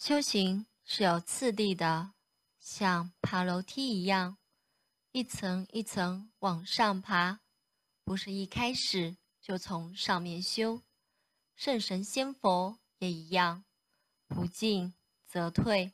修行是有次第的像爬楼梯一样一层一层往上爬不是一开始就从上面修。圣神仙佛也一样不进则退